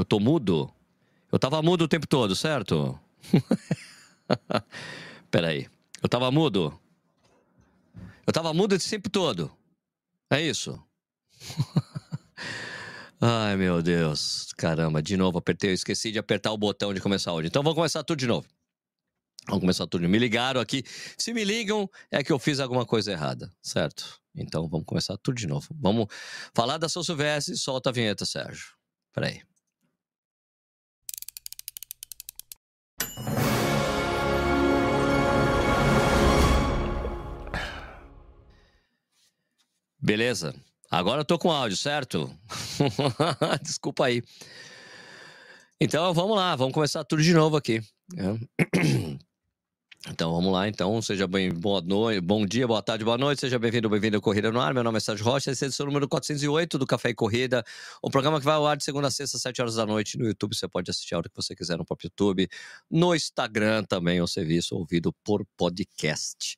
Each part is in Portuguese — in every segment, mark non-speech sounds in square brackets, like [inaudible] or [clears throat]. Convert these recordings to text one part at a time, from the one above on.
Eu tô mudo? Eu tava mudo o tempo todo, certo? [laughs] Peraí. Eu tava mudo? Eu tava mudo esse tempo todo. É isso? [laughs] Ai, meu Deus. Caramba, de novo apertei. Eu esqueci de apertar o botão de começar hoje. Então vamos começar tudo de novo. Vamos começar tudo. Me ligaram aqui. Se me ligam, é que eu fiz alguma coisa errada, certo? Então vamos começar tudo de novo. Vamos falar da São Silvestre. Solta a vinheta, Sérgio. Peraí. Beleza. Agora eu tô com áudio, certo? [laughs] Desculpa aí. Então vamos lá, vamos começar tudo de novo aqui. É. [clears throat] Então vamos lá, então. Seja bem, boa noite, bom dia, boa tarde, boa noite. Seja bem-vindo, bem-vindo ao Corrida no Ar. Meu nome é Sérgio Rocha, esse é o número 408 do Café e Corrida. Um programa que vai ao ar de segunda a sexta, às 7 horas da noite. No YouTube você pode assistir a hora que você quiser no próprio YouTube. No Instagram também, o serviço ouvido por podcast.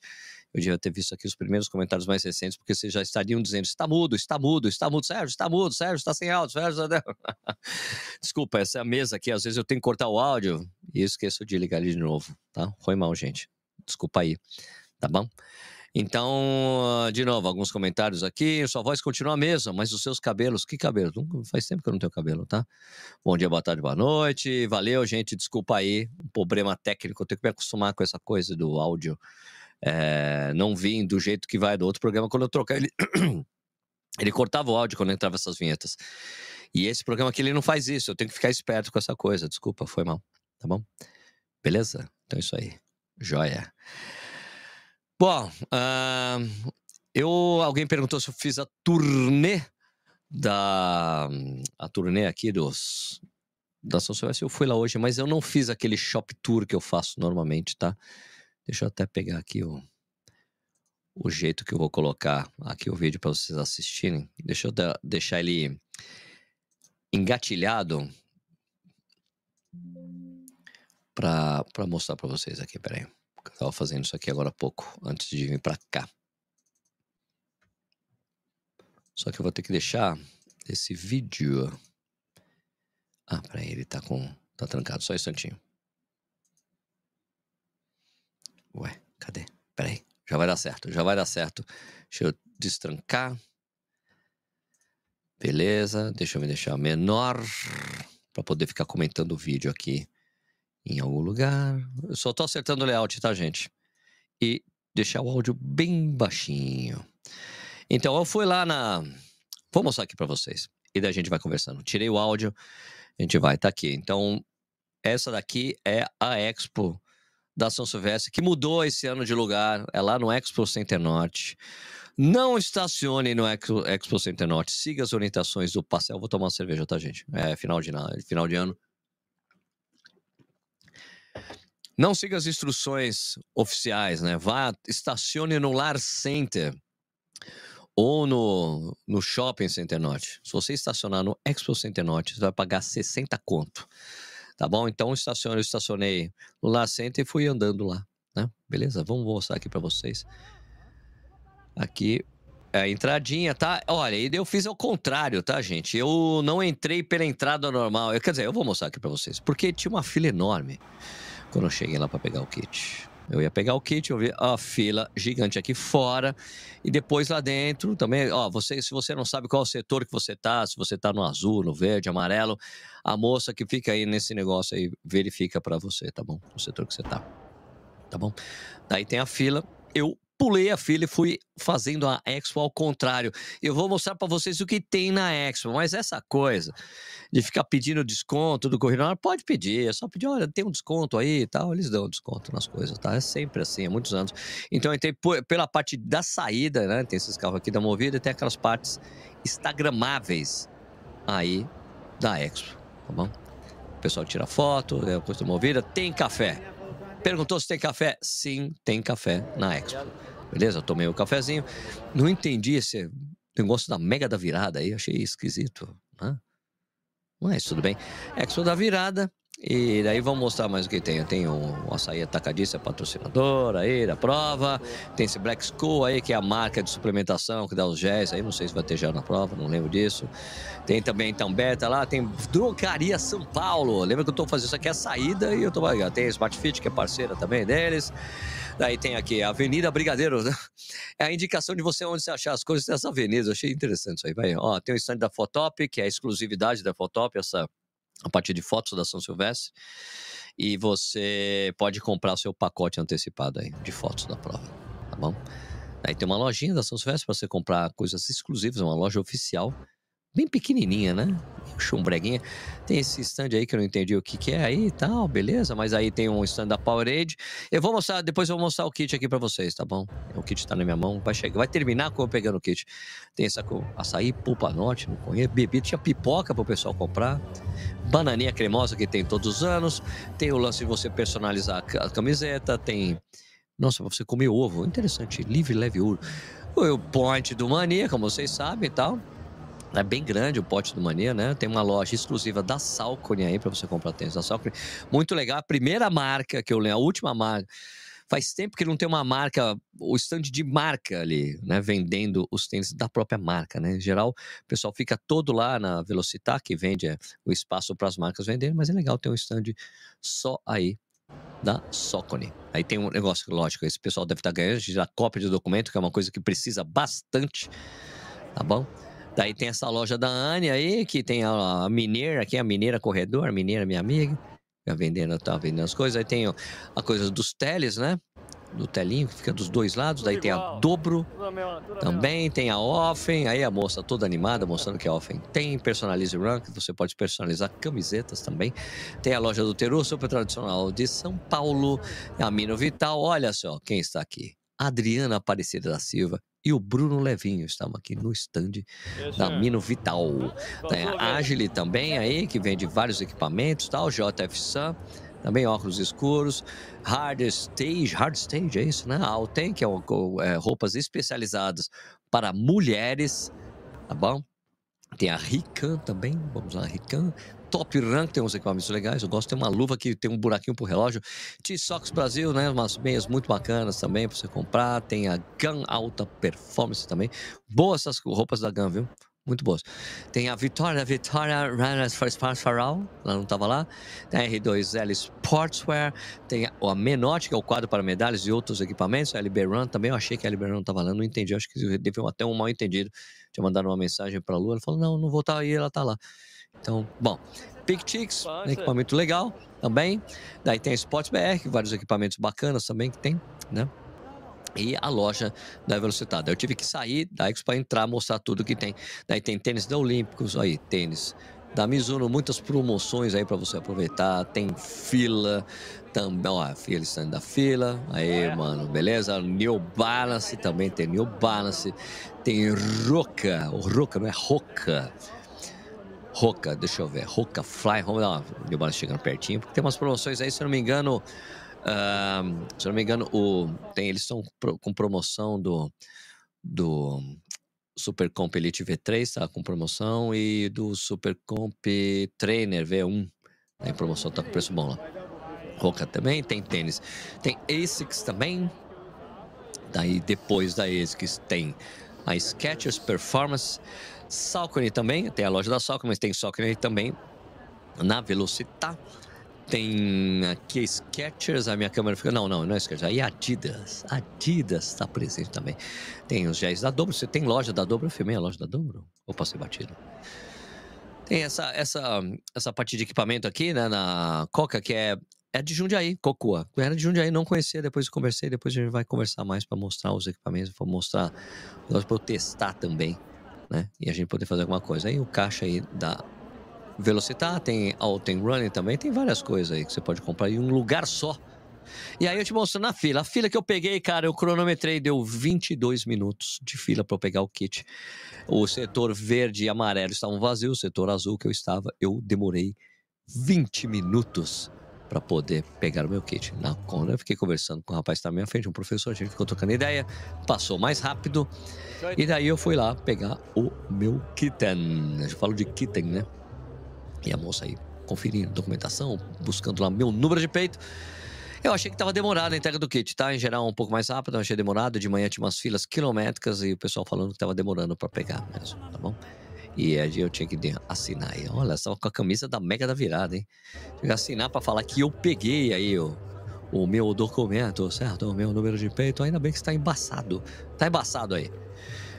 Eu devia ter visto aqui os primeiros comentários mais recentes, porque vocês já estariam dizendo: está mudo, está mudo, está mudo, Sérgio, está mudo, Sérgio, está sem áudio, Sérgio. [laughs] Desculpa, essa é a mesa aqui, às vezes eu tenho que cortar o áudio e esqueço de ligar ele de novo, tá? Foi mal, gente. Desculpa aí, tá bom? Então, de novo, alguns comentários aqui. Sua voz continua a mesma, mas os seus cabelos, que cabelo? Faz tempo que eu não tenho cabelo, tá? Bom dia, boa tarde, boa noite. Valeu, gente. Desculpa aí, um problema técnico. Eu tenho que me acostumar com essa coisa do áudio é, não vim do jeito que vai do outro programa. Quando eu trocar, ele, [clears throat] ele cortava o áudio quando entrava essas vinhetas. E esse programa aqui, ele não faz isso. Eu tenho que ficar esperto com essa coisa. Desculpa, foi mal. Tá bom? Beleza? Então é isso aí. Joia. Bom, uh, eu, alguém perguntou se eu fiz a turnê da a turnê aqui dos da São Silvestre. Eu fui lá hoje, mas eu não fiz aquele shop tour que eu faço normalmente, tá? Deixa eu até pegar aqui o, o jeito que eu vou colocar aqui o vídeo para vocês assistirem. Deixa eu da, deixar ele engatilhado para mostrar para vocês aqui. Peraí. Eu tava fazendo isso aqui agora há pouco, antes de vir para cá. Só que eu vou ter que deixar esse vídeo. Ah, peraí, ele tá com. tá trancado, só um instantinho. Ué, cadê? Peraí, já vai dar certo, já vai dar certo. Deixa eu destrancar. Beleza, deixa eu me deixar menor para poder ficar comentando o vídeo aqui em algum lugar. Eu só tô acertando o layout, tá, gente? E deixar o áudio bem baixinho. Então, eu fui lá na. Vou mostrar aqui para vocês. E daí a gente vai conversando. Tirei o áudio, a gente vai, tá aqui. Então, essa daqui é a Expo da São Silvestre, que mudou esse ano de lugar. É lá no Expo Center Norte. Não estacione no Expo, Expo Center Norte. Siga as orientações do pastel. Vou tomar uma cerveja, tá, gente? É final de, final de ano. Não siga as instruções oficiais, né? Vá, estacione no Lar Center ou no, no Shopping Center Norte. Se você estacionar no Expo Center Norte, você vai pagar 60 conto. Tá bom? Então estacione, eu estacionei no Center e fui andando lá. Né? Beleza? Vamos mostrar aqui para vocês. Aqui é a entradinha, tá? Olha, eu fiz ao contrário, tá, gente? Eu não entrei pela entrada normal. Eu, quer dizer, eu vou mostrar aqui para vocês. Porque tinha uma fila enorme quando eu cheguei lá para pegar o kit. Eu ia pegar o kit, eu vi a fila gigante aqui fora e depois lá dentro também, ó, você, se você não sabe qual setor que você tá, se você tá no azul, no verde, amarelo, a moça que fica aí nesse negócio aí verifica para você, tá bom? O setor que você tá. Tá bom? Daí tem a fila, eu pulei a fila e fui fazendo a Expo ao contrário. Eu vou mostrar para vocês o que tem na Expo, mas essa coisa de ficar pedindo desconto do corredor, pode pedir, é só pedir, olha, tem um desconto aí e tal, eles dão desconto nas coisas, tá? É sempre assim, há muitos anos. Então eu entrei pela parte da saída, né? Tem esses carros aqui da Movida e tem aquelas partes instagramáveis aí da Expo, tá bom? O pessoal tira foto, é coisa movida, tem café. Perguntou se tem café? Sim, tem café na Expo. Beleza? tomei o um cafezinho. Não entendi esse negócio da mega da virada aí, achei esquisito. Né? Mas tudo bem. Expo da virada. E daí vamos mostrar mais o que tem. Tem o, açaí atacadista patrocinador aí da prova. Tem esse Black School aí, que é a marca de suplementação que dá os géis. Aí não sei se vai ter gel na prova, não lembro disso. Tem também então Beta lá, tem Drogaria São Paulo. Lembra que eu tô fazendo isso aqui a saída e eu tô Tem Smart Fit, que é parceira também deles. Daí tem aqui a Avenida Brigadeiro, né? É a indicação de você onde você achar as coisas dessa avenida. Eu achei interessante isso aí. Vai. Ó, tem o stand da Fotop, que é a exclusividade da Fotop, essa a partir de fotos da São Silvestre. E você pode comprar o seu pacote antecipado aí de fotos da prova, tá bom? Aí tem uma lojinha da São Silvestre para você comprar coisas exclusivas, uma loja oficial bem pequenininha, né? Chumbreguinha. Tem esse stand aí que eu não entendi o que, que é aí e tal, beleza. Mas aí tem um stand da Powerade. Eu vou mostrar, depois eu vou mostrar o kit aqui para vocês, tá bom? O kit tá na minha mão, vai chegar, vai terminar com eu pegando o kit. Tem essa com açaí, pulpa norte, não conheço. Bebida, tinha pipoca pro pessoal comprar. Bananinha cremosa que tem todos os anos. Tem o lance de você personalizar a camiseta. Tem. Nossa, você comer ovo. Interessante. Livre, leve ouro. O point do Mania, como vocês sabem e tal. É bem grande o pote do Mania, né? Tem uma loja exclusiva da Salcone aí para você comprar tênis da Salcone. Muito legal. A primeira marca que eu lembro, a última marca. Faz tempo que não tem uma marca, o stand de marca ali, né? Vendendo os tênis da própria marca, né? Em geral, o pessoal fica todo lá na Velocitar, que vende é, o espaço para as marcas venderem, mas é legal ter um stand só aí da Socone. Aí tem um negócio, lógico, esse pessoal deve estar tá ganhando dar cópia de documento, que é uma coisa que precisa bastante, tá bom? Daí tem essa loja da Anne aí, que tem a, a Mineira, aqui a Mineira Corredor, a Mineira minha amiga, tá vendendo, tá vendendo as coisas. Aí tem a coisa dos teles, né? do telinho, que fica dos dois lados. Daí tem a dobro também, tem a Offen. Aí a moça toda animada, mostrando que a Offen tem Personalize Run, que você pode personalizar camisetas também. Tem a loja do Teru, super tradicional de São Paulo. A Mino Vital, olha só quem está aqui. Adriana Aparecida da Silva e o Bruno Levinho estavam aqui no stand da Mino Vital. Tem a Agile também aí, que vende vários equipamentos, tal, JF Sun também óculos escuros, hard stage, hard stage é isso, né? A Alten, que é, é roupas especializadas para mulheres, tá bom? Tem a Rican também, vamos lá, Rican. Top Rank tem uns equipamentos legais. Eu gosto ter uma luva que tem um buraquinho pro relógio. T-Sox Brasil, né? Umas meias muito bacanas também para você comprar. Tem a Gun Alta Performance também. Boas essas roupas da Gun, viu? muito boas. Tem a Vitória, Vitória Runners for Sports for All, ela não estava lá. Tem a R2L Sportswear, tem a Menotti, que é o quadro para medalhas e outros equipamentos. A LB Run também, eu achei que a LB Run estava lá, não entendi, acho que deu até um mal entendido. Tinha mandado uma mensagem para a Lu, ela falou, não, não vou estar aí, ela está lá. Então, bom. Pictix, um equipamento legal também. Daí tem a Sports BR, vários equipamentos bacanas também que tem, né? e a loja da Velocitada. Eu tive que sair da Expo para entrar, mostrar tudo que tem. Daí tem tênis da Olímpicos, aí tênis da Mizuno, muitas promoções aí para você aproveitar. Tem fila também, ó, fila stand da fila. Aí, mano, beleza? New Balance também tem New Balance. Tem Roca, o Roca não é Roca. Roca, deixa eu ver, Roca Fly, vamos dar uma Balance chegando pertinho, porque tem umas promoções aí, se eu não me engano, Uh, se não me engano, o, tem, eles estão com promoção do, do Super Comp Elite V3, tá com promoção, e do Super Comp Trainer V1. Tem promoção, tá com preço bom lá. Roca também, tem tênis. Tem ASICS também. Daí depois da ASICS tem a Skechers Performance. Saucony também, tem a loja da Saucony, mas tem Saucony também na Velocitar. Tem aqui Skechers, a minha câmera fica. Não, não, não é Skechers. Aí Adidas. Adidas está presente também. Tem os géis da Dobro. Você tem loja da Dobro? Eu filmei a loja da Dobro? Ou passei batido? Tem essa, essa, essa parte de equipamento aqui, né, na Coca, que é, é de Jundiaí, Cocoa. Era de Jundiaí, não conhecia, depois conversei, depois a gente vai conversar mais para mostrar os equipamentos, para mostrar, para eu testar também, né, e a gente poder fazer alguma coisa. Aí o caixa aí da Velocitar, tem Alten Running também, tem várias coisas aí que você pode comprar em um lugar só. E aí eu te mostro na fila. A fila que eu peguei, cara, eu cronometrei, deu 22 minutos de fila para eu pegar o kit. O setor verde e amarelo estavam vazios, o setor azul que eu estava, eu demorei 20 minutos para poder pegar o meu kit. Na conta, eu fiquei conversando com o rapaz que estava à minha frente, um professor, a gente ficou trocando ideia, passou mais rápido. E daí eu fui lá pegar o meu kitten. Eu falo de kitten, né? E a moça aí conferindo documentação, buscando lá meu número de peito. Eu achei que estava demorado a entrega do kit, tá? Em geral, um pouco mais rápido, eu achei demorado. De manhã tinha umas filas quilométricas e o pessoal falando que estava demorando para pegar mesmo, tá bom? E aí eu tinha que assinar aí. Olha, estava com a camisa da Mega da Virada, hein? Tinha que assinar para falar que eu peguei aí o, o meu documento, certo? O meu número de peito. Ainda bem que está embaçado. Tá embaçado aí.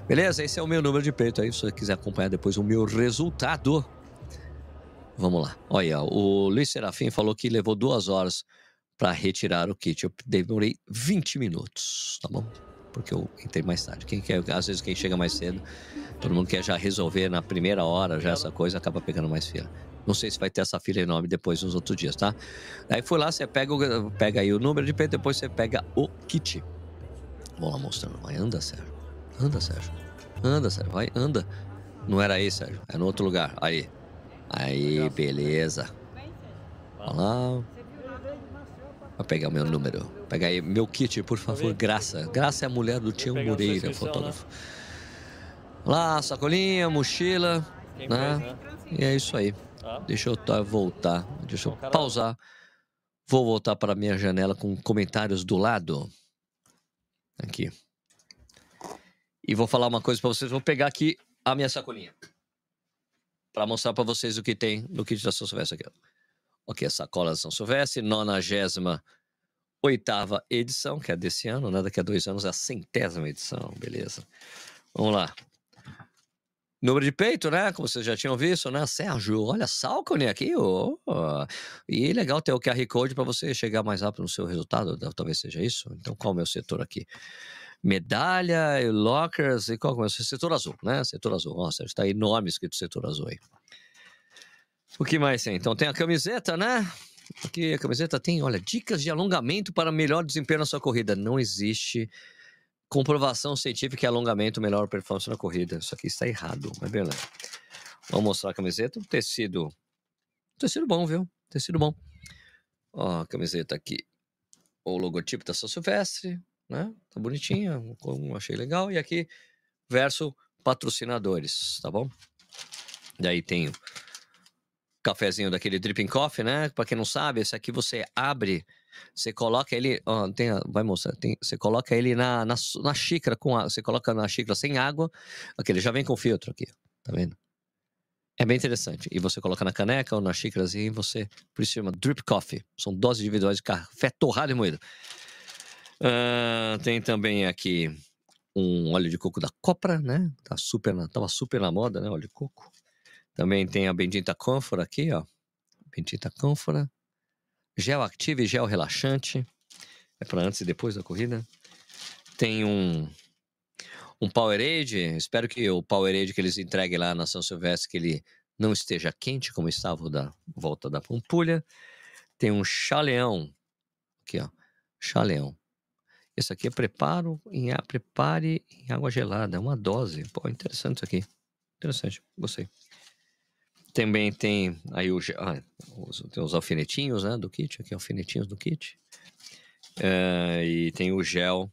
Beleza? Esse é o meu número de peito aí. Se você quiser acompanhar depois o meu resultado, Vamos lá. Olha, o Luiz Serafim falou que levou duas horas para retirar o kit. Eu demorei 20 minutos, tá bom? Porque eu entrei mais tarde. Quem quer, às vezes quem chega mais cedo, todo mundo quer já resolver na primeira hora, já essa coisa, acaba pegando mais fila. Não sei se vai ter essa fila enorme depois nos outros dias, tá? Aí foi lá, você pega, o, pega aí o número de peito, depois você pega o kit. Vamos lá mostrando. Vai, anda, Sérgio. Anda, Sérgio. Anda, Sérgio. Vai, anda. Não era aí, Sérgio. É no outro lugar. Aí. Aí, beleza. Vamos lá. Vou pegar o meu número. Pega aí meu kit, por favor, Graça. Graça é a mulher do Tião Moreira, fotógrafo. Lá, sacolinha, mochila, né? E é isso aí. Deixa eu voltar, deixa eu pausar. Vou voltar para minha janela com comentários do lado. Aqui. E vou falar uma coisa para vocês. Vou pegar aqui a minha sacolinha para mostrar para vocês o que tem no kit da São Silvestre aqui. Ok, a sacola da São Silvestre, 98 oitava edição, que é desse ano, né? Daqui a dois anos é a centésima edição, beleza. Vamos lá. Número de peito, né? Como vocês já tinham visto, né? Sérgio, olha, Salcone aqui. Oh. E legal ter o QR Code para você chegar mais rápido no seu resultado. Talvez seja isso. Então, qual é o meu setor aqui? Medalha, lockers e qual é o meu setor azul, né? Setor azul. Nossa, está enorme escrito setor azul aí. O que mais tem? Então, tem a camiseta, né? Aqui a camiseta tem, olha, dicas de alongamento para melhor desempenho na sua corrida. Não existe comprovação científica que alongamento melhor performance na corrida. Isso aqui está errado, mas beleza. Vamos mostrar a camiseta. Um tecido. tecido bom, viu? Tecido bom. Ó, a camiseta aqui. O logotipo da São Silvestre, né? Tá bonitinha, achei legal. E aqui, verso patrocinadores, tá bom? Daí tem cafezinho daquele dripping coffee, né? Para quem não sabe, esse aqui você abre você coloca ele, ó, tem, vai mostrar, tem, você coloca ele na, na, na xícara com água, você coloca na xícara sem água, aquele já vem com filtro aqui, tá vendo? É bem interessante. E você coloca na caneca ou na xícarazinha e você, por isso chama drip coffee. São doses individuais de café torrado e moído. Uh, tem também aqui um óleo de coco da Copra, né? Tá super na, tava super na moda, né? Óleo de coco. Também tem a bendita Comfort aqui, ó. Bendita Comfort. Gel ativo e gel relaxante. É para antes e depois da corrida. Tem um, um Powerade. Espero que o Powerade que eles entreguem lá na São Silvestre que ele não esteja quente, como estava da volta da Pampulha. Tem um chaleão. Aqui, ó. Chaleão. Esse aqui é preparo em, prepare em água gelada. É uma dose. Pô, interessante isso aqui. Interessante. Gostei. Também tem aí o, ah, os, tem os alfinetinhos né, do kit, aqui alfinetinhos do kit. Uh, e tem o gel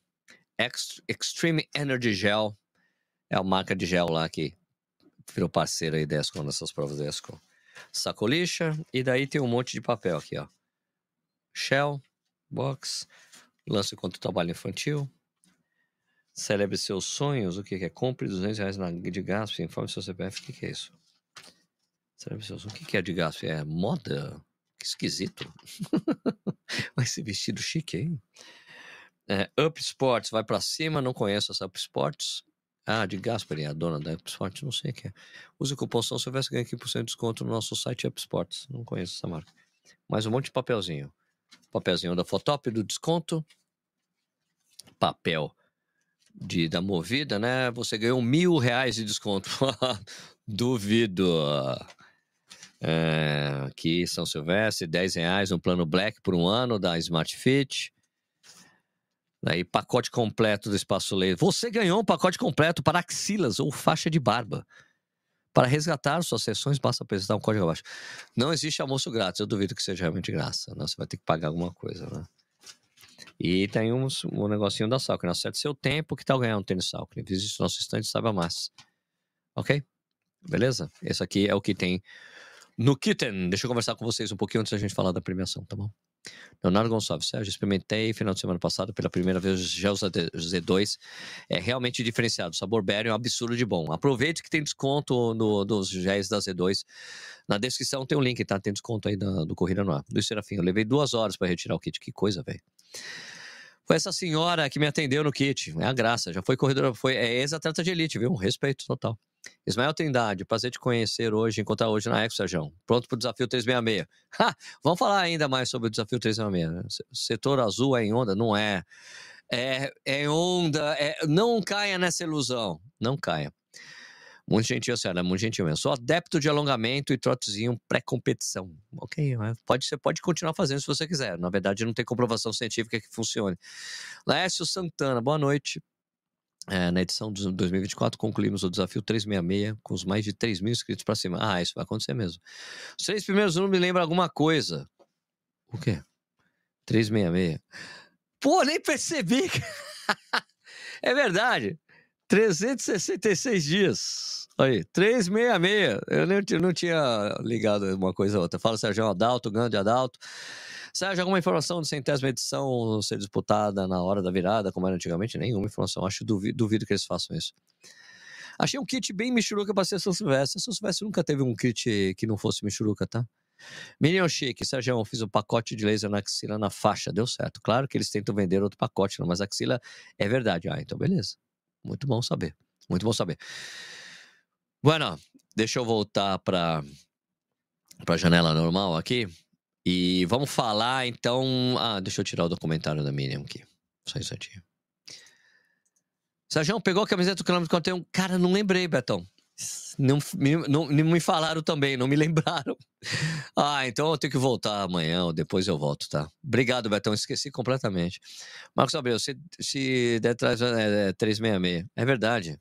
Extreme Energy Gel. É a marca de gel lá que virou parceira aí da nessas provas da Esco. Sacolixa. E daí tem um monte de papel aqui, ó. Shell, box, lance contra o trabalho infantil. Celebre seus sonhos. O que é? Compre 200 reais de gasto. Informe seu CPF. O que é isso? O que é de gasto? É moda? Que esquisito. [laughs] ser vestido chique, hein? É, Up Sports, vai para cima, não conheço essa Up Sports. Ah, de Gaspari, a dona da Up Sports, não sei o que é. Use o cupom São Silvestre ganha 15% de desconto no nosso site Up Sports. Não conheço essa marca. Mais um monte de papelzinho. Papelzinho da Fotop do desconto. Papel de, da Movida, né? Você ganhou mil reais de desconto. [laughs] Duvido. É, aqui, São Silvestre, 10 reais, um plano Black por um ano da Smart Fit. Aí, pacote completo do Espaço Laser. Você ganhou um pacote completo para axilas ou faixa de barba. Para resgatar suas sessões, basta apresentar um código abaixo. Não existe almoço grátis, eu duvido que seja realmente graça. Né? Você vai ter que pagar alguma coisa, né? E tem um, um negocinho da Salcone. Acerte seu tempo, que tal ganhar um tênis Salcone? Visite nosso estande e saiba mais. Ok? Beleza? Esse aqui é o que tem no Kitten. Deixa eu conversar com vocês um pouquinho antes da gente falar da premiação, tá bom? Leonardo Gonçalves, Sérgio, experimentei final de semana passado pela primeira vez o Gel Z2. É realmente diferenciado. O sabor berry é um absurdo de bom. Aproveite que tem desconto no, nos géis da Z2. Na descrição tem um link, tá? Tem desconto aí do Corrida no Ar. Do Serafim. Eu levei duas horas para retirar o kit. Que coisa, velho. Foi essa senhora que me atendeu no kit. É a graça. Já foi corredora, foi é ex-atleta de elite, viu? Um respeito total. Ismael Trindade, prazer te conhecer hoje, encontrar hoje na Expo, Sérgio. Pronto para o desafio 366. Ha, vamos falar ainda mais sobre o desafio 366. Né? Setor azul é em onda? Não é. É, é onda. É, não caia nessa ilusão. Não caia. Muito gentil, senhora, muito gentil mesmo. Sou adepto de alongamento e trotezinho pré-competição. Ok, pode, você pode continuar fazendo se você quiser. Na verdade, não tem comprovação científica que funcione. Laércio Santana, boa noite. É, na edição de 2024, concluímos o desafio 366 com os mais de 3 mil inscritos para cima. Ah, isso vai acontecer mesmo. Os três primeiros números me lembram alguma coisa. O quê? 366. Pô, nem percebi. [laughs] é verdade. 366 dias. Aí, 366. Eu não, não tinha ligado uma coisa a outra. Fala Sérgio Adalto, grande Adalto. Sérgio, alguma informação de centésima edição ser disputada na hora da virada, como era antigamente? Nenhuma informação. Acho duvido, duvido que eles façam isso. Achei um kit bem michuruca pra ser São Silvestre. São Silvestre nunca teve um kit que não fosse michuruca, tá? Minion Chique, Sérgio, fiz um pacote de laser na axila na faixa, deu certo. Claro que eles tentam vender outro pacote, mas a axila é verdade. Ah, então beleza. Muito bom saber. Muito bom saber. Bueno, deixa eu voltar para a janela normal aqui. E vamos falar então. Ah, deixa eu tirar o documentário da Miriam aqui. Só um instantinho. Sérgio, pegou a camiseta do quanto um. Cara, não lembrei, Betão. Não, não, não me falaram também, não me [laughs] lembraram. Ah, então eu tenho que voltar amanhã ou depois eu volto, tá? Obrigado, Betão, esqueci completamente. Marcos Abreu, se, se der atrás é, é 366. É verdade.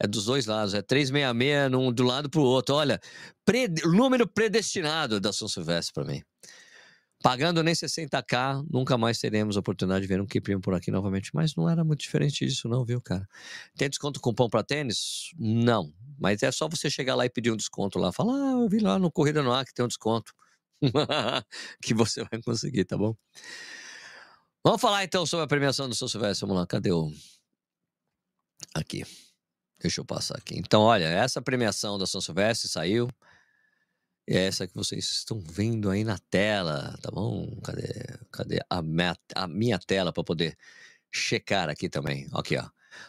É dos dois lados, é 366 num, do lado pro outro. Olha, pre, número predestinado da São Silvestre para mim. Pagando nem 60k, nunca mais teremos a oportunidade de ver um Kiprinho por aqui novamente. Mas não era muito diferente disso, não, viu, cara? Tem desconto cupom para tênis? Não. Mas é só você chegar lá e pedir um desconto lá. Falar, ah, eu vi lá no Corrida no Ar que tem um desconto. [laughs] que você vai conseguir, tá bom? Vamos falar então sobre a premiação do São Silvestre. Vamos lá, cadê o. Aqui. Deixa eu passar aqui. Então, olha, essa premiação da São Silvestre saiu. É essa que vocês estão vendo aí na tela, tá bom? Cadê, cadê a, minha, a minha tela para poder checar aqui também? Aqui, ó.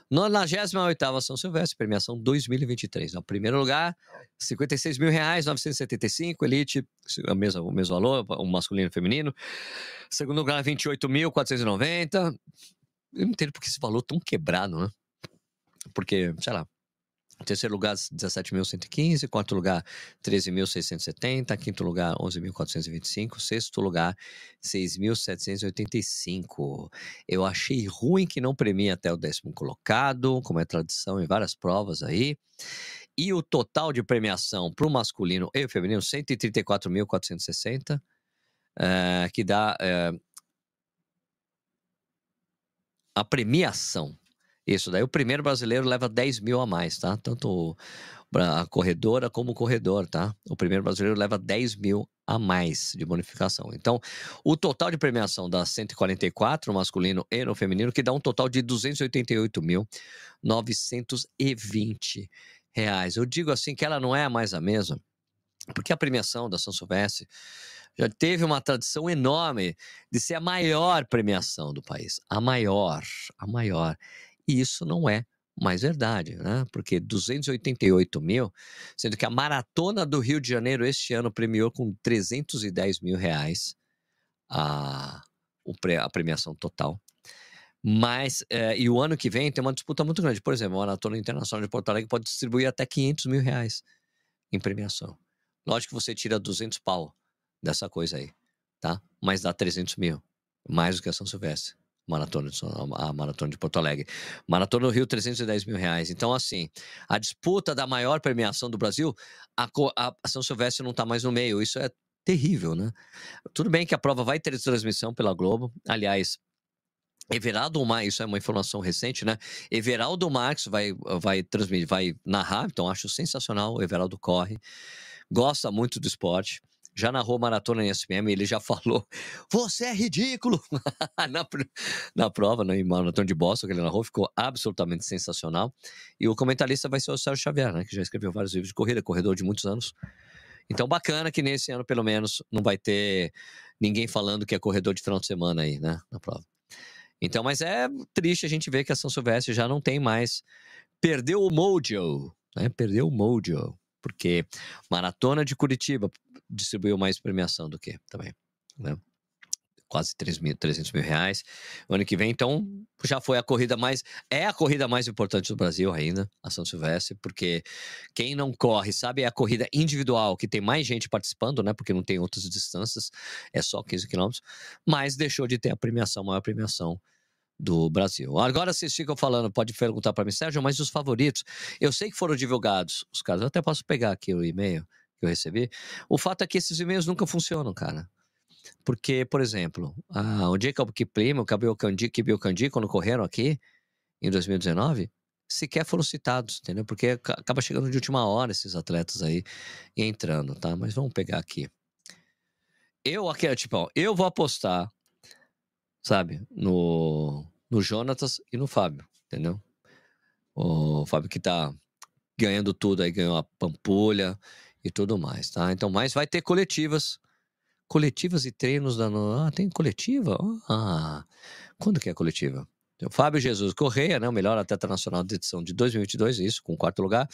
98 São Silvestre, premiação 2023. No primeiro lugar, 56 mil reais, 975, Elite, o mesmo, o mesmo valor, o masculino e o feminino. Segundo lugar, 28.490. Eu não entendo porque esse valor tão quebrado, né? Porque, sei lá, Terceiro lugar, 17.115. Quarto lugar, 13.670. Quinto lugar, 11.425. Sexto lugar, 6.785. Eu achei ruim que não premia até o décimo colocado, como é tradição em várias provas aí. E o total de premiação para o masculino e o feminino, 134.460, é, eh, que dá é, a premiação isso daí o primeiro brasileiro leva 10 mil a mais, tá? Tanto a corredora como o corredor, tá? O primeiro brasileiro leva 10 mil a mais de bonificação. Então, o total de premiação dá 144 no masculino e no feminino, que dá um total de 288.920 reais. Eu digo assim que ela não é mais a mesma, porque a premiação da São Silvestre já teve uma tradição enorme de ser a maior premiação do país. A maior, a maior. E isso não é mais verdade, né? Porque 288 mil, sendo que a maratona do Rio de Janeiro este ano premiou com 310 mil reais a, a premiação total. Mas, é, e o ano que vem tem uma disputa muito grande. Por exemplo, a Maratona Internacional de Porto Alegre pode distribuir até 500 mil reais em premiação. Lógico que você tira 200 pau dessa coisa aí, tá? Mas dá 300 mil, mais do que a São Silvestre maratona, a maratona de Porto Alegre. Maratona do Rio, 310 mil reais. Então, assim, a disputa da maior premiação do Brasil, a, a São Silvestre não está mais no meio. Isso é terrível, né? Tudo bem que a prova vai ter transmissão pela Globo. Aliás, Everaldo Marques, isso é uma informação recente, né? Everaldo Marques vai, vai transmitir, vai narrar, então acho sensacional. O Everaldo corre, gosta muito do esporte já narrou maratona em SPM, ele já [laughs] falou: Você é ridículo! [laughs] na, na prova, né, em maratona de Boston, que ele narrou, ficou absolutamente sensacional. E o comentarista vai ser o Sérgio Xavier, né, que já escreveu vários livros de corrida, corredor de muitos anos. Então, bacana que nesse ano, pelo menos, não vai ter ninguém falando que é corredor de final de semana aí, né, na prova. Então, mas é triste a gente ver que a São Silvestre já não tem mais. Perdeu o mojo, né? Perdeu o mojo porque Maratona de Curitiba distribuiu mais premiação do que também, né? Quase 3 mil, 300 mil reais. O ano que vem, então, já foi a corrida mais. É a corrida mais importante do Brasil ainda, a São Silvestre, porque quem não corre, sabe, é a corrida individual, que tem mais gente participando, né? Porque não tem outras distâncias, é só 15 quilômetros, mas deixou de ter a premiação, a maior premiação do Brasil. Agora vocês ficam falando, pode perguntar para mim, Sérgio, mas os favoritos, eu sei que foram divulgados os caras, eu até posso pegar aqui o e-mail que eu recebi. O fato é que esses e-mails nunca funcionam, cara. Porque, por exemplo, ah, o Jacob Kiplima, o Gabriel Kandi, Kibil Kandi, quando correram aqui em 2019, sequer foram citados, entendeu? Porque acaba chegando de última hora esses atletas aí entrando, tá? Mas vamos pegar aqui. Eu aqui, tipo, eu vou apostar sabe? No, no Jonatas e no Fábio, entendeu? O Fábio que tá ganhando tudo aí, ganhou a Pampulha e tudo mais, tá? Então, mas vai ter coletivas. Coletivas e treinos da. Ah, tem coletiva? Ah, quando que é coletiva? O Fábio Jesus Correia, né, o melhor atleta nacional da edição de 2022, isso, com quarto lugar.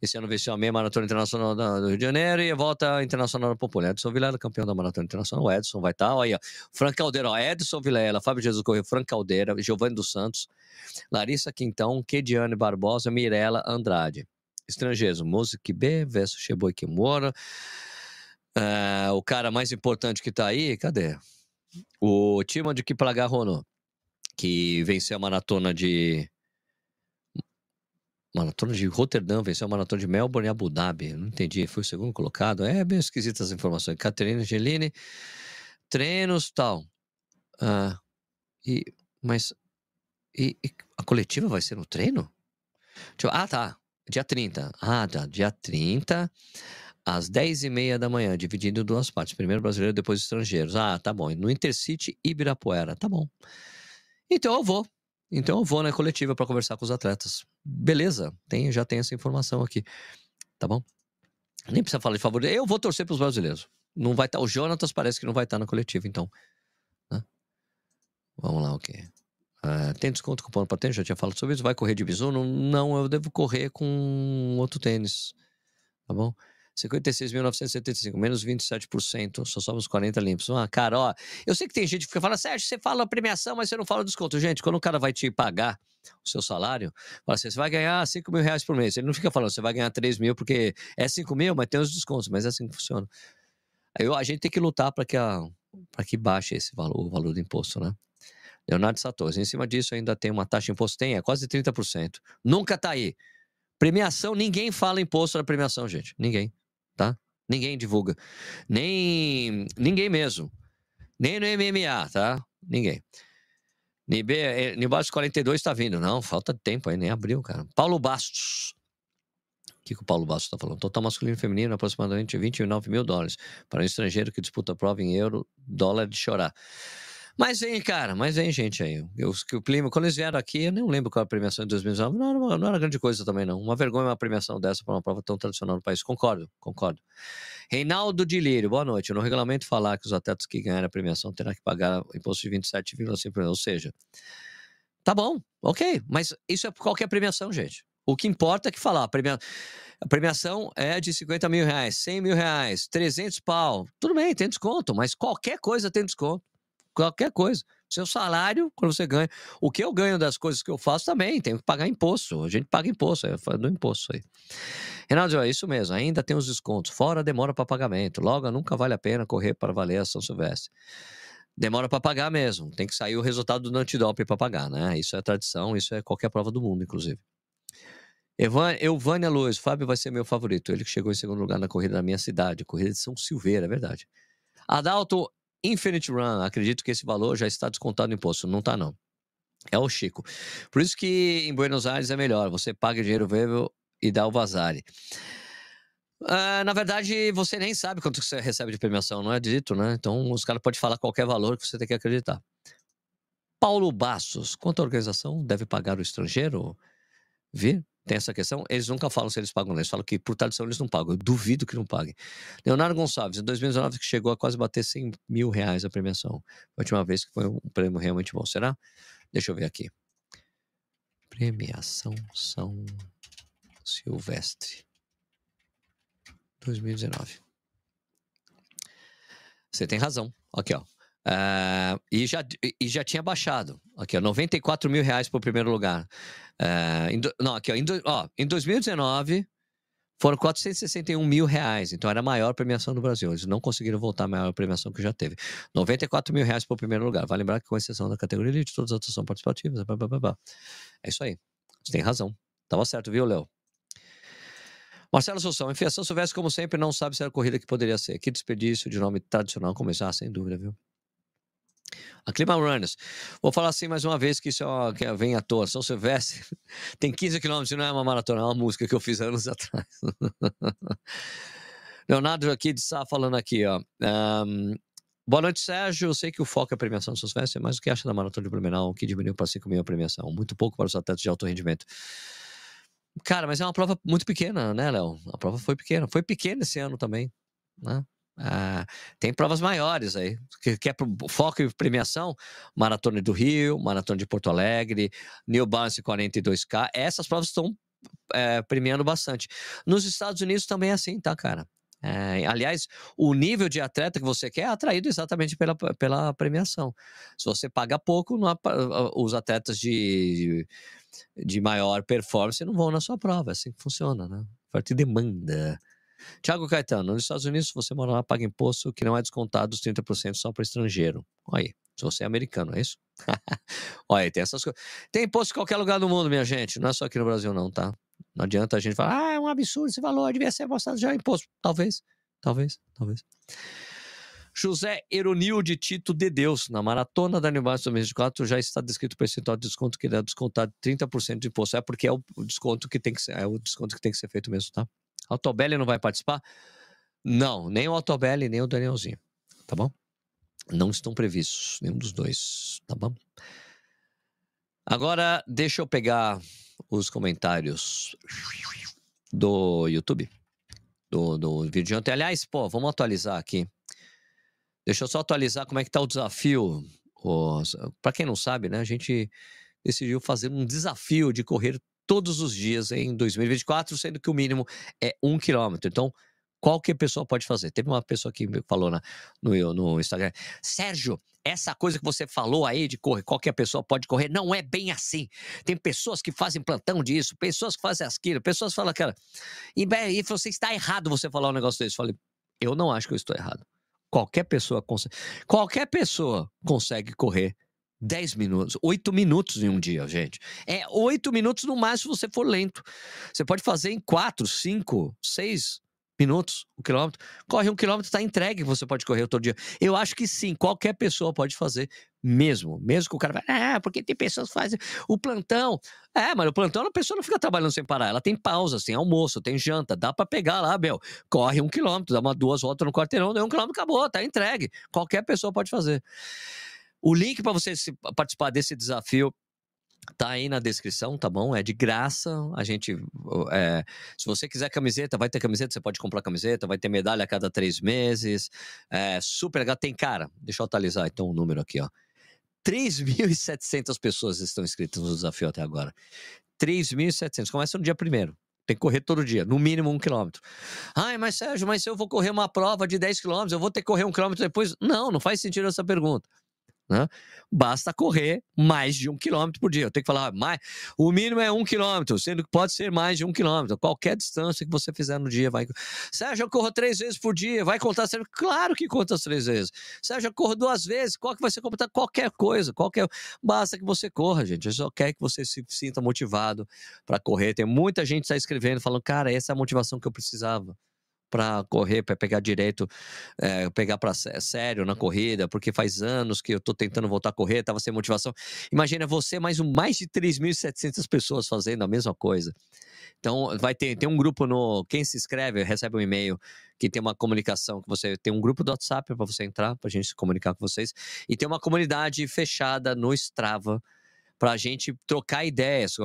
Esse ano venceu a meia maratona internacional do Rio de Janeiro e a volta internacional da Popular. Edson Vilela, campeão da maratona internacional. O Edson vai estar, aí, ó. Frank Caldeira, ó, Edson Vilela, Fábio Jesus Correia, Frank Caldeira, Giovanni dos Santos, Larissa Quintão, Kediane Barbosa, Mirella Andrade. Estrangeiros, Music B versus Sheboi Kimura. Uh, o cara mais importante que tá aí, cadê? O Timon de Kiplagar que venceu a maratona de. Maratona de Roterdã, venceu a maratona de Melbourne e Abu Dhabi. Não entendi, foi o segundo colocado. É bem esquisitas as informações. Caterina Angelini, treinos tal. Ah, e, mas. E, e, a coletiva vai ser no treino? Eu, ah, tá. Dia 30. Ah, tá. Dia 30 às 10h30 da manhã, dividido em duas partes. Primeiro brasileiro, depois estrangeiros. Ah, tá bom. No Intercity Ibirapuera. Tá bom. Então eu vou. Então eu vou na coletiva para conversar com os atletas. Beleza, tem, já tem essa informação aqui. Tá bom? Nem precisa falar de favor. Eu vou torcer para os brasileiros. Não vai estar. Tá, o Jonatas parece que não vai estar tá na coletiva, então. Vamos lá, ok. Uh, tem desconto cupom para tênis? Já tinha falado sobre isso. Vai correr de Mizuno? Não, eu devo correr com outro tênis. Tá bom? 56.975, menos 27%, só somos 40 limpos. Ah, cara, ó, eu sei que tem gente que falando, Sérgio, você fala premiação, mas você não fala desconto. Gente, quando o cara vai te pagar o seu salário, fala assim, você vai ganhar 5 mil reais por mês. Ele não fica falando, você vai ganhar 3 mil, porque é 5 mil, mas tem os descontos, mas é assim que funciona. Aí a gente tem que lutar para que, que baixe esse valor, o valor do imposto, né? Leonardo Satoshi, em cima disso ainda tem uma taxa de imposto, tem, é quase 30%. Nunca tá aí. Premiação, ninguém fala imposto na premiação, gente. Ninguém tá? Ninguém divulga. Nem ninguém mesmo. Nem no MMA, tá? Ninguém. Nibé, Nibaixo 42 está vindo. Não, falta tempo aí, nem abriu, cara. Paulo Bastos. O que, que o Paulo Bastos está falando? Total masculino e feminino, aproximadamente 29 mil dólares. Para um estrangeiro que disputa a prova em euro, dólar de chorar. Mas vem, cara, mas vem gente aí. Eu, o clima, quando eles vieram aqui, eu nem lembro qual a premiação de 2019. Não, não, não era grande coisa também, não. Uma vergonha uma premiação dessa para uma prova tão tradicional no país. Concordo, concordo. Reinaldo de Lírio, boa noite. No regulamento falar que os atletas que ganharem a premiação terão que pagar imposto de 27,5%. Ou seja, tá bom, ok. Mas isso é qualquer premiação, gente. O que importa é que falar, a, premia... a premiação é de 50 mil reais, 100 mil reais, 300 pau. Tudo bem, tem desconto, mas qualquer coisa tem desconto qualquer coisa. Seu salário, quando você ganha. O que eu ganho das coisas que eu faço também, tenho que pagar imposto. A gente paga imposto, é do imposto aí. Renato, é isso mesmo, ainda tem os descontos, fora demora para pagamento. Logo, nunca vale a pena correr para valer a São Silvestre. Demora para pagar mesmo, tem que sair o resultado do antidoping para pagar, né? Isso é tradição, isso é qualquer prova do mundo, inclusive. Evan, Euvânia Luz, Fábio vai ser meu favorito. Ele que chegou em segundo lugar na corrida da minha cidade, corrida de São Silveira, é verdade. Adalto Infinite Run, acredito que esse valor já está descontado no imposto. Não está, não. É o Chico. Por isso que em Buenos Aires é melhor. Você paga dinheiro vivo e dá o vazare. Uh, na verdade, você nem sabe quanto você recebe de premiação, não é dito, né? Então, os caras podem falar qualquer valor que você tem que acreditar. Paulo Bastos, quanto a organização deve pagar o estrangeiro vir? Tem essa questão, eles nunca falam se eles pagam, não. Eles falam que por tradição eles não pagam. Eu duvido que não paguem. Leonardo Gonçalves, em 2019, que chegou a quase bater 100 mil reais a premiação. A última vez que foi um prêmio realmente bom. Será? Deixa eu ver aqui. Premiação São Silvestre. 2019. Você tem razão. Aqui, ó. Uh, e, já, e já tinha baixado. Aqui, ó, 94 mil reais para o primeiro lugar. Uh, em, não, aqui, ó, em, do, ó, em 2019 foram 461 mil reais. Então era a maior premiação do Brasil. Eles não conseguiram voltar a maior premiação que já teve. 94 mil reais para o primeiro lugar. Vai lembrar que, com exceção da categoria elite, todas as outras são participativas. Blá, blá, blá, é isso aí. Você tem razão. Tava certo, viu, Léo? Marcelo Soução, enfiação Silvestre, como sempre, não sabe se era a corrida que poderia ser. Que desperdício de nome tradicional começar, sem dúvida, viu? A Clima Runners. Vou falar assim mais uma vez que isso é, que vem à toa. São Silvestre [laughs] tem 15 quilômetros não é uma maratona, é uma música que eu fiz anos [laughs] atrás. Leonardo aqui de Sá falando aqui, ó. Um, boa noite, Sérgio. Eu sei que o foco é a premiação do Silvestre, mas o que acha da maratona de Blumenau, que diminuiu para 5 mil a premiação? Muito pouco para os atletas de alto rendimento. Cara, mas é uma prova muito pequena, né, Léo? A prova foi pequena. Foi pequena esse ano também, né? Ah, tem provas maiores aí. Que, que é foco e premiação, Maratona do Rio, Maratona de Porto Alegre, New Balance 42K. Essas provas estão é, premiando bastante. Nos Estados Unidos também é assim, tá, cara? É, aliás, o nível de atleta que você quer é atraído exatamente pela, pela premiação. Se você paga pouco, não, os atletas de, de maior performance não vão na sua prova. É assim que funciona, né? Oferta e demanda. Tiago Caetano, nos Estados Unidos, se você mora lá, paga imposto que não é descontado os 30% só para estrangeiro. Olha aí, se você é americano, é isso? [laughs] Olha aí, tem essas coisas. Tem imposto em qualquer lugar do mundo, minha gente. Não é só aqui no Brasil, não, tá? Não adianta a gente falar, ah, é um absurdo esse valor, devia ser apostado já imposto. Talvez, talvez, talvez. José Eronilde Tito de Deus, na maratona da Animais 2024, já está descrito o percentual de desconto que irá descontar 30% de imposto. É porque é o desconto que tem que ser, é o desconto que tem que ser feito mesmo, tá? Altobelli não vai participar? Não, nem o Altobelli, nem o Danielzinho, tá bom? Não estão previstos, nenhum dos dois, tá bom? Agora, deixa eu pegar os comentários do YouTube, do, do vídeo de ontem. Aliás, pô, vamos atualizar aqui. Deixa eu só atualizar como é que tá o desafio. Para quem não sabe, né, a gente decidiu fazer um desafio de correr todos os dias em 2024, sendo que o mínimo é um quilômetro. Então, qualquer pessoa pode fazer. Teve uma pessoa que me falou na, no, no Instagram, Sérgio, essa coisa que você falou aí de correr, qualquer pessoa pode correr, não é bem assim. Tem pessoas que fazem plantão disso, pessoas que fazem aquilo, pessoas que falam, cara, e, e você está errado você falar um negócio desse. Eu falei, eu não acho que eu estou errado. Qualquer pessoa consegue, qualquer pessoa consegue correr 10 minutos, 8 minutos em um dia, gente. É 8 minutos no máximo se você for lento. Você pode fazer em 4, 5, 6 minutos o quilômetro. Corre um quilômetro, está entregue, você pode correr todo dia. Eu acho que sim, qualquer pessoa pode fazer mesmo. Mesmo que o cara vai, ah, porque tem pessoas que fazem o plantão. É, mas o plantão a pessoa não fica trabalhando sem parar. Ela tem pausas, tem almoço, tem janta. Dá para pegar lá, Bel. Corre um quilômetro, dá uma duas voltas no quarteirão, deu um quilômetro, acabou, tá entregue. Qualquer pessoa pode fazer. O link para você participar desse desafio Tá aí na descrição, tá bom? É de graça. A gente. É, se você quiser camiseta, vai ter camiseta, você pode comprar camiseta, vai ter medalha a cada três meses. É super legal. Tem, cara, deixa eu atualizar então o número aqui, ó. 3.700 [laughs] pessoas estão inscritas no desafio até agora. 3.700. Começa no dia primeiro. Tem que correr todo dia, no mínimo um quilômetro. Ai, mas Sérgio, mas se eu vou correr uma prova de 10 quilômetros, eu vou ter que correr um quilômetro depois? Não, não faz sentido essa pergunta. Né? Basta correr mais de um quilômetro por dia. Eu tenho que falar, mais, o mínimo é um quilômetro, sendo que pode ser mais de um quilômetro. Qualquer distância que você fizer no dia vai. Sérgio, eu corro três vezes por dia, vai contar? Claro que conta as três vezes. Sérgio, eu corro duas vezes, qual que vai ser contar? Qualquer coisa, qualquer. Basta que você corra, gente. Eu só quero que você se sinta motivado para correr. Tem muita gente que está escrevendo, falando, cara, essa é a motivação que eu precisava para correr, para pegar direito, é, pegar para sério na corrida, porque faz anos que eu estou tentando voltar a correr, estava sem motivação. Imagina você mais um mais de 3.700 pessoas fazendo a mesma coisa. Então vai ter tem um grupo no quem se inscreve recebe um e-mail que tem uma comunicação que você tem um grupo do WhatsApp para você entrar para a gente se comunicar com vocês e tem uma comunidade fechada no Strava para a gente trocar ideias,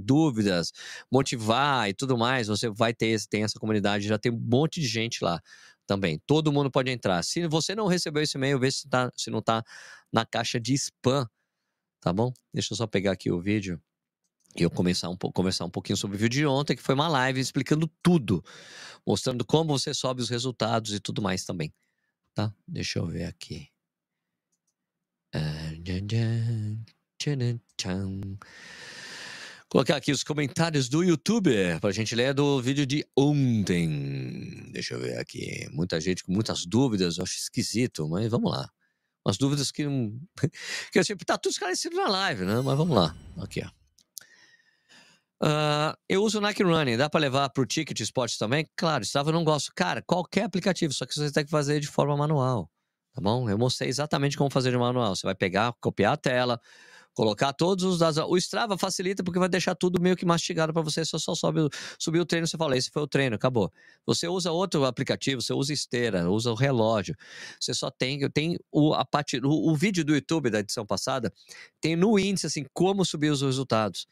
dúvidas, motivar e tudo mais. Você vai ter tem essa comunidade, já tem um monte de gente lá também. Todo mundo pode entrar. Se você não recebeu esse e-mail, vê se, tá, se não está na caixa de spam, tá bom? Deixa eu só pegar aqui o vídeo e eu começar um, conversar um pouquinho sobre o vídeo de ontem, que foi uma live explicando tudo, mostrando como você sobe os resultados e tudo mais também. Tá? Deixa eu ver aqui. Tchan. Colocar aqui os comentários do YouTube para a gente ler do vídeo de ontem. Deixa eu ver aqui. Muita gente com muitas dúvidas, eu acho esquisito, mas vamos lá. Umas dúvidas que [laughs] que eu sempre tá tudo esclarecido na live, né? Mas vamos lá. Aqui, ó. Uh, eu uso o Nike Running, dá para levar para o Ticket Sport também? Claro, estava eu não gosto. Cara, qualquer aplicativo, só que você tem que fazer de forma manual, tá bom? Eu mostrei exatamente como fazer de manual. Você vai pegar, copiar a tela, colocar todos os dados. O Strava facilita porque vai deixar tudo meio que mastigado para você. Você só sobe, subir o treino, você fala, esse foi o treino, acabou. Você usa outro aplicativo, você usa esteira, usa o relógio. Você só tem, tenho o, a parte, o, o vídeo do YouTube da edição passada tem no índice assim como subir os resultados,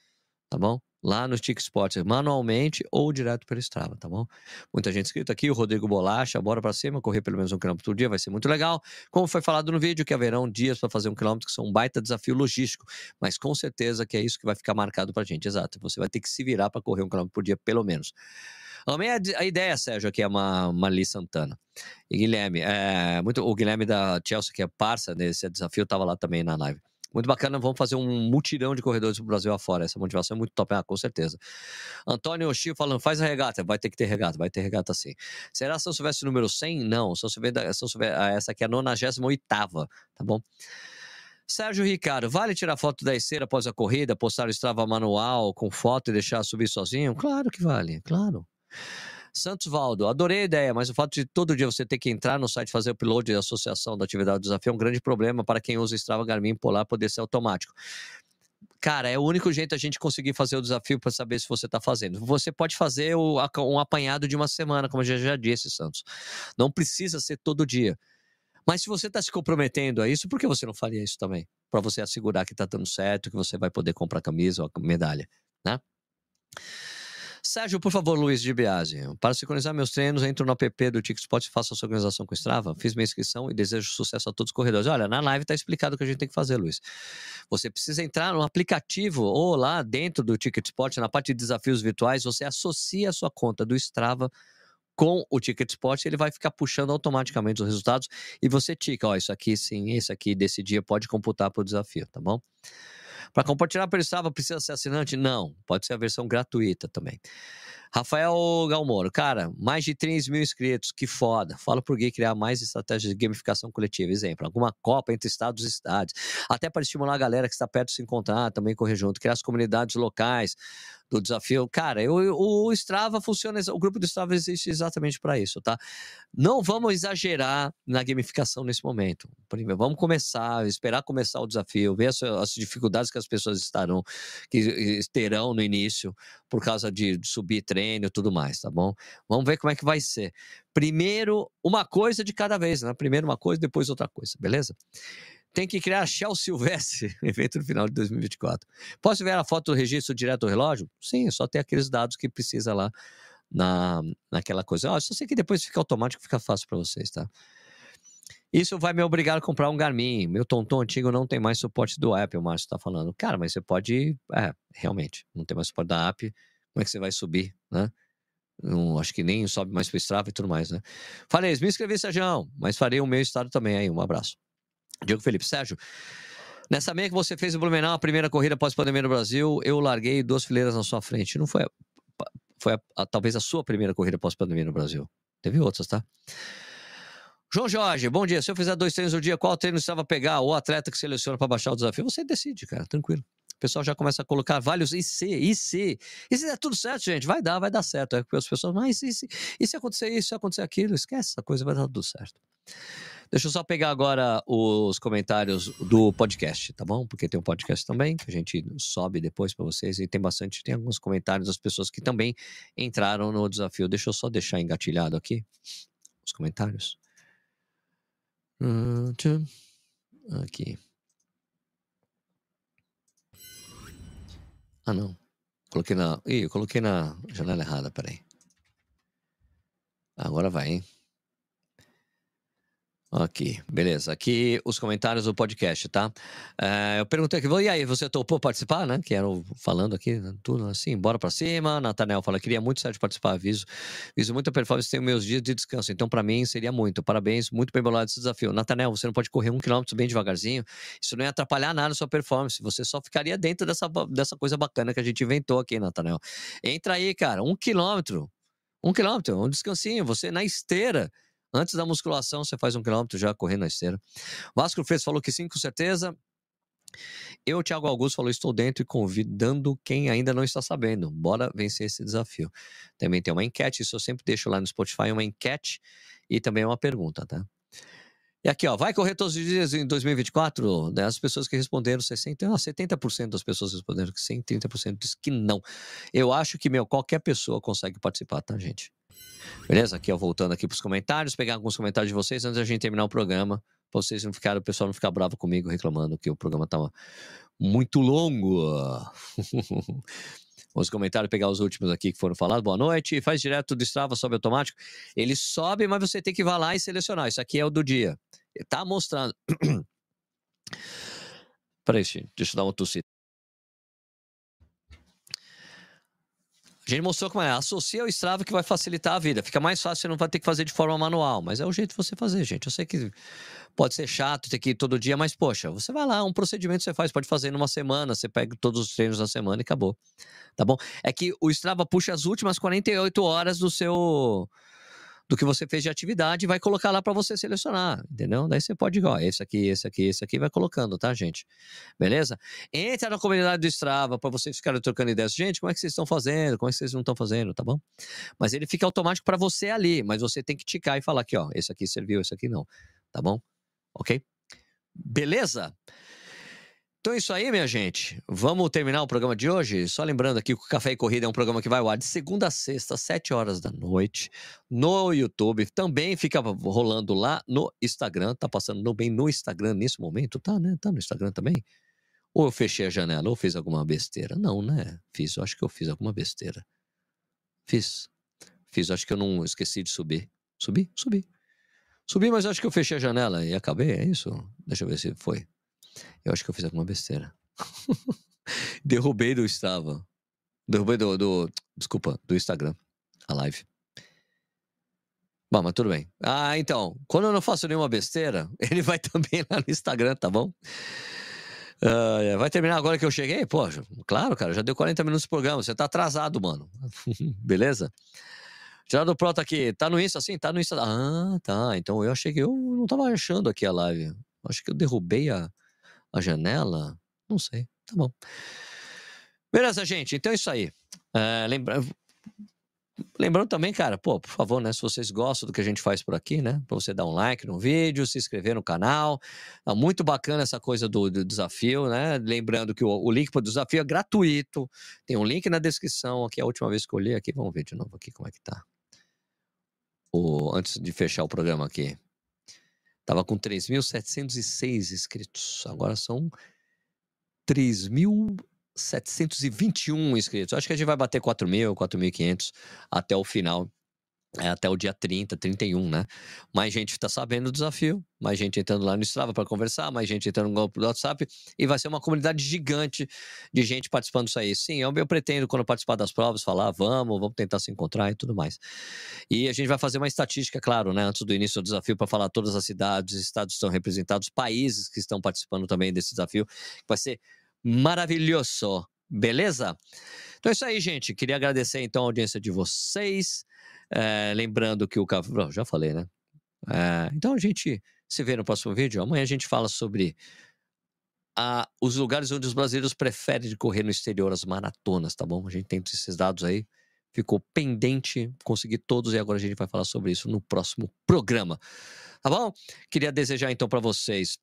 tá bom? Lá no Tic Sports, manualmente ou direto pelo Strava, tá bom? Muita gente inscrita aqui, o Rodrigo Bolacha, bora para cima, correr pelo menos um quilômetro por dia, vai ser muito legal. Como foi falado no vídeo, que haverão dias para fazer um quilômetro que são um baita desafio logístico, mas com certeza que é isso que vai ficar marcado pra gente, exato. Você vai ter que se virar para correr um quilômetro por dia, pelo menos. Amei a, ideia, Sérgio, aqui é uma Marli Santana. E Guilherme, é, muito, o Guilherme da Chelsea, que é parça desse desafio, estava lá também na live. Muito bacana, vamos fazer um mutirão de corredores do Brasil afora. Essa motivação é muito top, ah, com certeza. Antônio Oshio falando, faz a regata. Vai ter que ter regata, vai ter regata sim. Será São Silvestre número 100? Não, São Silvestre, São essa aqui é a 98 tá bom? Sérgio Ricardo, vale tirar foto da esteira após a corrida, postar o Strava manual com foto e deixar subir sozinho? Claro que vale, claro. Santos Valdo, adorei a ideia, mas o fato de todo dia você ter que entrar no site fazer upload da associação da atividade do desafio é um grande problema para quem usa Strava Garmin Polar poder ser automático. Cara, é o único jeito a gente conseguir fazer o desafio para saber se você está fazendo. Você pode fazer o, um apanhado de uma semana, como eu já, já disse, Santos. Não precisa ser todo dia. Mas se você está se comprometendo a isso, por que você não faria isso também? Para você assegurar que está dando certo, que você vai poder comprar camisa ou medalha, né? Sérgio, por favor, Luiz de Biase. Para sincronizar meus treinos, entro no app do TickSpot e faço a sua organização com o Strava. Fiz minha inscrição e desejo sucesso a todos os corredores. Olha, na live está explicado o que a gente tem que fazer, Luiz. Você precisa entrar no aplicativo ou lá dentro do TicketSpot, na parte de desafios virtuais, você associa a sua conta do Strava com o TicketSpot, ele vai ficar puxando automaticamente os resultados e você tica, ó, isso aqui sim, isso aqui desse dia pode computar para o desafio, tá bom? Para compartilhar pelo Strava, precisa ser assinante? Não. Pode ser a versão gratuita também. Rafael Galmoro, cara, mais de 3 mil inscritos, que foda. Fala por que criar mais estratégias de gamificação coletiva. Exemplo, alguma copa entre estados e cidades. Até para estimular a galera que está perto de se encontrar, também correr junto. Criar as comunidades locais do desafio. Cara, eu, o Strava funciona, o grupo do Strava existe exatamente para isso, tá? Não vamos exagerar na gamificação nesse momento. Primeiro, vamos começar, esperar começar o desafio, ver as, as dificuldades que as pessoas estarão, que terão no início, por causa de subir treino e tudo mais, tá bom? Vamos ver como é que vai ser. Primeiro, uma coisa de cada vez, né? Primeiro uma coisa, depois outra coisa, beleza? Tem que criar Shell Silvestre, [laughs] evento no final de 2024. Posso ver a foto do registro direto do relógio? Sim, só ter aqueles dados que precisa lá na, naquela coisa. Oh, só sei que depois fica automático, fica fácil para vocês, tá? Isso vai me obrigar a comprar um Garmin. Meu Tonton antigo não tem mais suporte do app, o Márcio está falando. Cara, mas você pode. É, realmente, não tem mais suporte da app. Como é que você vai subir, né? Não, acho que nem sobe mais para o Strava e tudo mais, né? Falei, me inscrevi, Sérgio, mas farei o meu estado também aí. Um abraço. Diego Felipe, Sérgio. Nessa meia que você fez em Blumenau, a primeira corrida pós-pandemia no Brasil, eu larguei duas fileiras na sua frente. Não foi, foi a, a, talvez a sua primeira corrida pós-pandemia no Brasil. Teve outras, tá? João Jorge, bom dia. Se eu fizer dois treinos no dia, qual treino estava pegar? O atleta que seleciona para baixar o desafio? Você decide, cara, tranquilo. O pessoal já começa a colocar vários IC, IC. E se der tudo certo, gente, vai dar, vai dar certo. É as pessoas, mas e se, e se acontecer isso, se acontecer aquilo? Esquece, essa coisa vai dar tudo certo. Deixa eu só pegar agora os comentários do podcast, tá bom? Porque tem um podcast também que a gente sobe depois para vocês e tem bastante, tem alguns comentários das pessoas que também entraram no desafio. Deixa eu só deixar engatilhado aqui os comentários. Aqui. Ah, não. Coloquei na. Ih, eu coloquei na janela errada, peraí. Agora vai, hein? Aqui, beleza. Aqui os comentários do podcast, tá? É, eu perguntei aqui, e aí, você topou participar, né? Que era falando aqui, né, tudo assim, bora pra cima. Natanel fala, queria muito de participar, aviso. Viso muita performance, tenho meus dias de descanso. Então, para mim, seria muito. Parabéns, muito bem bolado esse desafio. Natanel, você não pode correr um quilômetro bem devagarzinho. Isso não ia atrapalhar nada a sua performance. Você só ficaria dentro dessa, dessa coisa bacana que a gente inventou aqui, Natanel. Entra aí, cara, um quilômetro. Um quilômetro, um descansinho. Você na esteira Antes da musculação, você faz um quilômetro já correndo na esteira. Vasco Freitas falou que sim, com certeza. Eu, Thiago Augusto, falou: estou dentro e convidando quem ainda não está sabendo. Bora vencer esse desafio. Também tem uma enquete, isso eu sempre deixo lá no Spotify, uma enquete e também uma pergunta, tá? E aqui, ó, vai correr todos os dias em 2024? Né? As pessoas que responderam 60, não, 70% das pessoas responderam que sim, 30% disse que não. Eu acho que, meu, qualquer pessoa consegue participar, tá, gente? Beleza? Aqui, ó, voltando aqui para os comentários, pegar alguns comentários de vocês antes da gente terminar o programa, para vocês não ficarem, o pessoal não ficar bravo comigo reclamando que o programa estava muito longo. [laughs] os comentários, pegar os últimos aqui que foram falados. Boa noite. Faz direto do Strava, sobe automático. Ele sobe, mas você tem que ir lá e selecionar. Isso aqui é o do dia. Tá mostrando. [clears throat] Peraí, deixa eu dar uma tossida. A gente mostrou como é. Associa o Strava que vai facilitar a vida. Fica mais fácil, você não vai ter que fazer de forma manual. Mas é o jeito de você fazer, gente. Eu sei que pode ser chato ter que ir todo dia, mas, poxa, você vai lá, um procedimento você faz, pode fazer numa semana, você pega todos os treinos da semana e acabou. Tá bom? É que o Strava puxa as últimas 48 horas do seu do que você fez de atividade e vai colocar lá para você selecionar, entendeu? Daí você pode, ó, esse aqui, esse aqui, esse aqui, vai colocando, tá, gente? Beleza? Entra na comunidade do Strava para vocês ficarem trocando ideias. Gente, como é que vocês estão fazendo? Como é que vocês não estão fazendo, tá bom? Mas ele fica automático para você ali, mas você tem que ticar e falar aqui, ó, esse aqui serviu, esse aqui não, tá bom? Ok? Beleza? Então é isso aí, minha gente. Vamos terminar o programa de hoje. Só lembrando aqui que o Café e Corrida é um programa que vai ao ar de segunda a sexta, às 7 horas da noite, no YouTube. Também fica rolando lá no Instagram. Tá passando bem no Instagram nesse momento, tá, né? Tá no Instagram também. Ou eu fechei a janela, ou fiz alguma besteira. Não, né? Fiz, eu acho que eu fiz alguma besteira. Fiz. Fiz, acho que eu não esqueci de subir. Subi? Subi. Subi, mas acho que eu fechei a janela e acabei, é isso? Deixa eu ver se foi. Eu acho que eu fiz alguma besteira. [laughs] Derrubei do Strava. Derrubei do, do. Desculpa, do Instagram. A live. Bom, mas tudo bem. Ah, então. Quando eu não faço nenhuma besteira, [laughs] ele vai também lá no Instagram, tá bom? Uh, vai terminar agora que eu cheguei? Pô, claro, cara, já deu 40 minutos de programa. Você tá atrasado, mano. [laughs] Beleza? Geraldo Pro tá aqui. Tá no Insta, sim? Tá no Insta. Ah, tá. Então eu achei que eu não tava achando aqui a live. Acho que eu derrubei a, a janela? Não sei. Tá bom. Beleza, gente. Então é isso aí. É, lembra... Lembrando também, cara, pô, por favor, né? Se vocês gostam do que a gente faz por aqui, né? Pra você dar um like no vídeo, se inscrever no canal. Tá muito bacana essa coisa do, do desafio, né? Lembrando que o, o link para o desafio é gratuito. Tem um link na descrição. Aqui é a última vez que eu li aqui. Vamos ver de novo aqui como é que tá. O, antes de fechar o programa aqui. Tava com 3.706 inscritos. Agora são 3.721 inscritos. Acho que a gente vai bater 4.000, 4.500 até o final é, até o dia 30, 31, né? Mais gente está sabendo do desafio, mais gente entrando lá no Strava para conversar, mais gente entrando no grupo do WhatsApp, e vai ser uma comunidade gigante de gente participando disso aí. Sim, eu, eu pretendo, quando participar das provas, falar, vamos, vamos tentar se encontrar e tudo mais. E a gente vai fazer uma estatística, claro, né? Antes do início do desafio, para falar todas as cidades, estados estão representados, países que estão participando também desse desafio, vai ser maravilhoso, beleza? Então é isso aí, gente. Queria agradecer então a audiência de vocês. É, lembrando que o café. Já falei, né? É, então a gente se vê no próximo vídeo. Amanhã a gente fala sobre a, os lugares onde os brasileiros preferem correr no exterior, as maratonas, tá bom? A gente tem esses dados aí. Ficou pendente, consegui todos e agora a gente vai falar sobre isso no próximo programa. Tá bom? Queria desejar então para vocês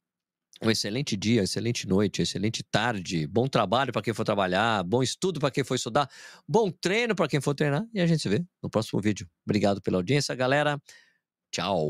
um excelente dia, excelente noite, excelente tarde, bom trabalho para quem for trabalhar, bom estudo para quem for estudar, bom treino para quem for treinar e a gente se vê no próximo vídeo. Obrigado pela audiência, galera. Tchau.